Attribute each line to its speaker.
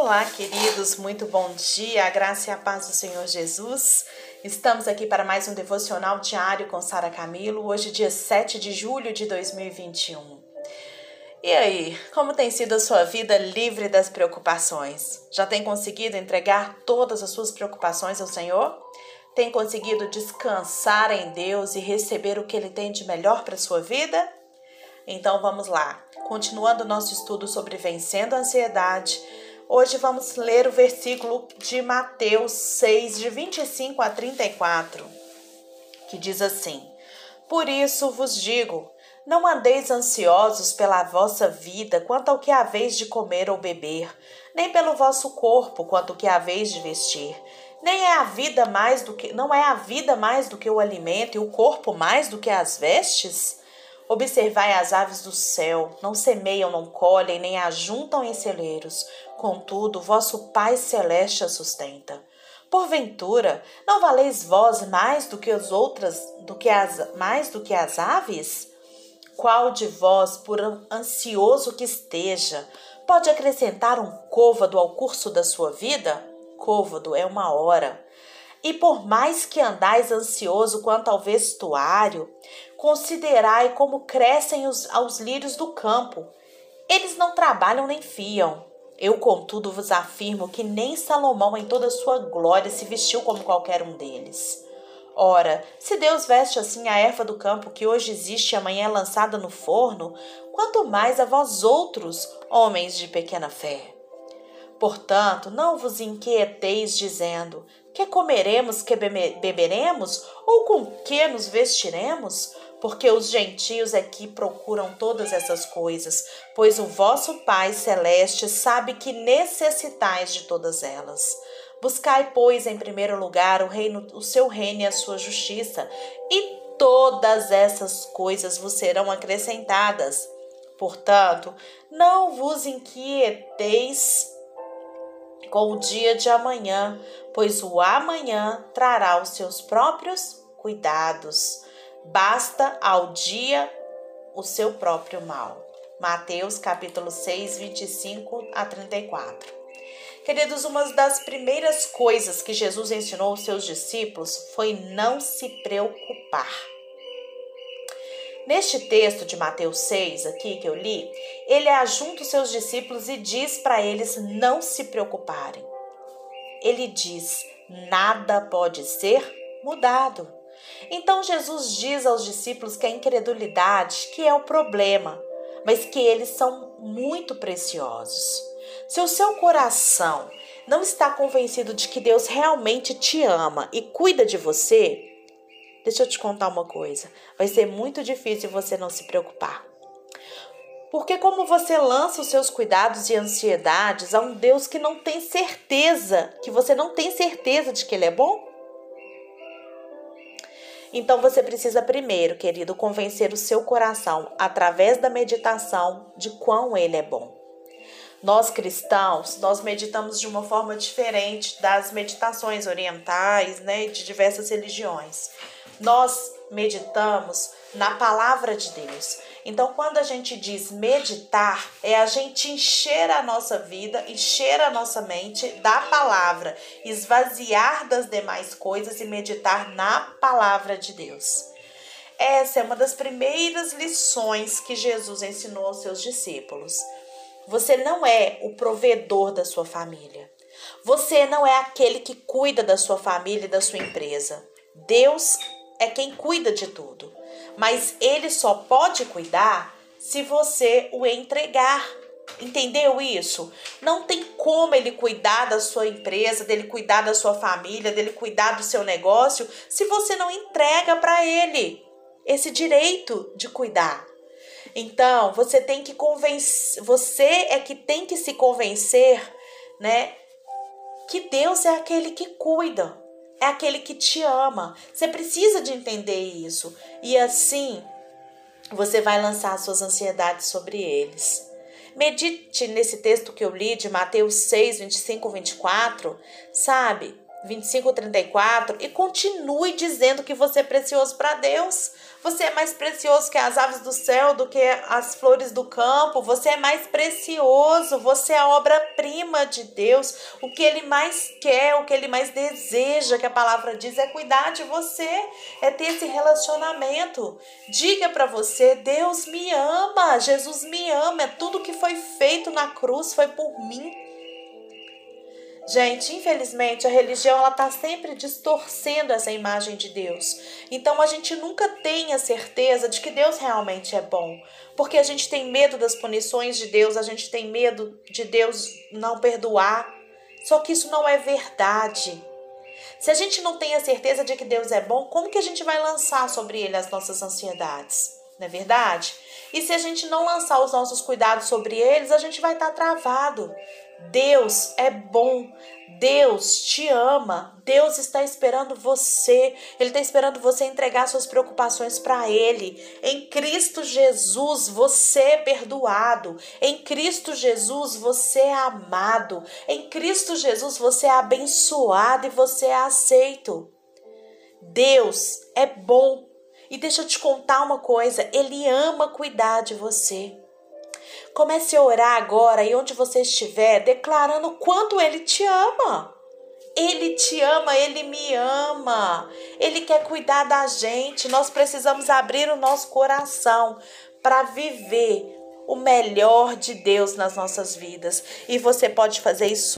Speaker 1: Olá, queridos, muito bom dia, a graça e a paz do Senhor Jesus. Estamos aqui para mais um devocional diário com Sara Camilo, hoje, dia 7 de julho de 2021. E aí, como tem sido a sua vida livre das preocupações? Já tem conseguido entregar todas as suas preocupações ao Senhor? Tem conseguido descansar em Deus e receber o que Ele tem de melhor para a sua vida? Então vamos lá. Continuando nosso estudo sobre vencendo a ansiedade, Hoje vamos ler o versículo de Mateus 6, de 25 a 34, que diz assim: Por isso vos digo, não andeis ansiosos pela vossa vida quanto ao que haveis de comer ou beber, nem pelo vosso corpo quanto ao que haveis de vestir. Nem é a vida mais do que não é a vida mais do que o alimento e o corpo mais do que as vestes? Observai as aves do céu, não semeiam, não colhem, nem ajuntam em celeiros, contudo, vosso Pai celeste a sustenta. Porventura, não valeis vós mais do que as outras, do que as mais do que as aves? Qual de vós, por ansioso que esteja, pode acrescentar um côvado ao curso da sua vida? Côvado é uma hora. E por mais que andais ansioso quanto ao vestuário, considerai como crescem os, aos lírios do campo. Eles não trabalham nem fiam. Eu, contudo, vos afirmo que nem Salomão, em toda sua glória, se vestiu como qualquer um deles. Ora, se Deus veste assim a erva do campo que hoje existe e amanhã é lançada no forno, quanto mais a vós outros, homens de pequena fé. Portanto, não vos inquieteis dizendo: que comeremos, que beberemos, ou com que nos vestiremos? Porque os gentios é que procuram todas essas coisas, pois o vosso Pai celeste sabe que necessitais de todas elas. Buscai, pois, em primeiro lugar o reino, o seu reino e a sua justiça, e todas essas coisas vos serão acrescentadas. Portanto, não vos inquieteis com o dia de amanhã, pois o amanhã trará os seus próprios cuidados. Basta ao dia o seu próprio mal. Mateus capítulo 6, 25 a 34. Queridos, uma das primeiras coisas que Jesus ensinou aos seus discípulos foi não se preocupar. Neste texto de Mateus 6, aqui que eu li, ele ajunta os seus discípulos e diz para eles não se preocuparem. Ele diz: nada pode ser mudado. Então Jesus diz aos discípulos que a incredulidade que é o problema, mas que eles são muito preciosos. Se o seu coração não está convencido de que Deus realmente te ama e cuida de você, Deixa eu te contar uma coisa: vai ser muito difícil você não se preocupar. Porque, como você lança os seus cuidados e ansiedades a um Deus que não tem certeza, que você não tem certeza de que Ele é bom? Então você precisa primeiro, querido, convencer o seu coração através da meditação de quão Ele é bom. Nós cristãos, nós meditamos de uma forma diferente das meditações orientais, né, de diversas religiões nós meditamos na palavra de Deus. Então, quando a gente diz meditar, é a gente encher a nossa vida, encher a nossa mente da palavra, esvaziar das demais coisas e meditar na palavra de Deus. Essa é uma das primeiras lições que Jesus ensinou aos seus discípulos. Você não é o provedor da sua família. Você não é aquele que cuida da sua família e da sua empresa. Deus é quem cuida de tudo. Mas ele só pode cuidar se você o entregar. Entendeu isso? Não tem como ele cuidar da sua empresa, dele cuidar da sua família, dele cuidar do seu negócio, se você não entrega para ele esse direito de cuidar. Então, você tem que convencer, você é que tem que se convencer, né, que Deus é aquele que cuida é aquele que te ama. Você precisa de entender isso. E assim, você vai lançar suas ansiedades sobre eles. Medite nesse texto que eu li de Mateus 6, 25, 24, sabe? 25, 34 e continue dizendo que você é precioso para Deus. Você é mais precioso que as aves do céu, do que as flores do campo. Você é mais precioso. Você é a obra-prima de Deus. O que Ele mais quer, o que Ele mais deseja, que a palavra diz, é cuidar de você, é ter esse relacionamento. Diga para você: Deus me ama, Jesus me ama. É tudo que foi feito na cruz foi por mim. Gente, infelizmente a religião ela tá sempre distorcendo essa imagem de Deus. Então a gente nunca tem a certeza de que Deus realmente é bom, porque a gente tem medo das punições de Deus, a gente tem medo de Deus não perdoar. Só que isso não é verdade. Se a gente não tem a certeza de que Deus é bom, como que a gente vai lançar sobre ele as nossas ansiedades? Não é verdade? E se a gente não lançar os nossos cuidados sobre eles, a gente vai estar tá travado. Deus é bom. Deus te ama. Deus está esperando você. Ele está esperando você entregar suas preocupações para Ele. Em Cristo Jesus você é perdoado. Em Cristo Jesus você é amado. Em Cristo Jesus você é abençoado e você é aceito. Deus é bom. E deixa eu te contar uma coisa: Ele ama cuidar de você. Comece a orar agora e onde você estiver, declarando quanto Ele te ama. Ele te ama, Ele me ama. Ele quer cuidar da gente. Nós precisamos abrir o nosso coração para viver o melhor de Deus nas nossas vidas. E você pode fazer isso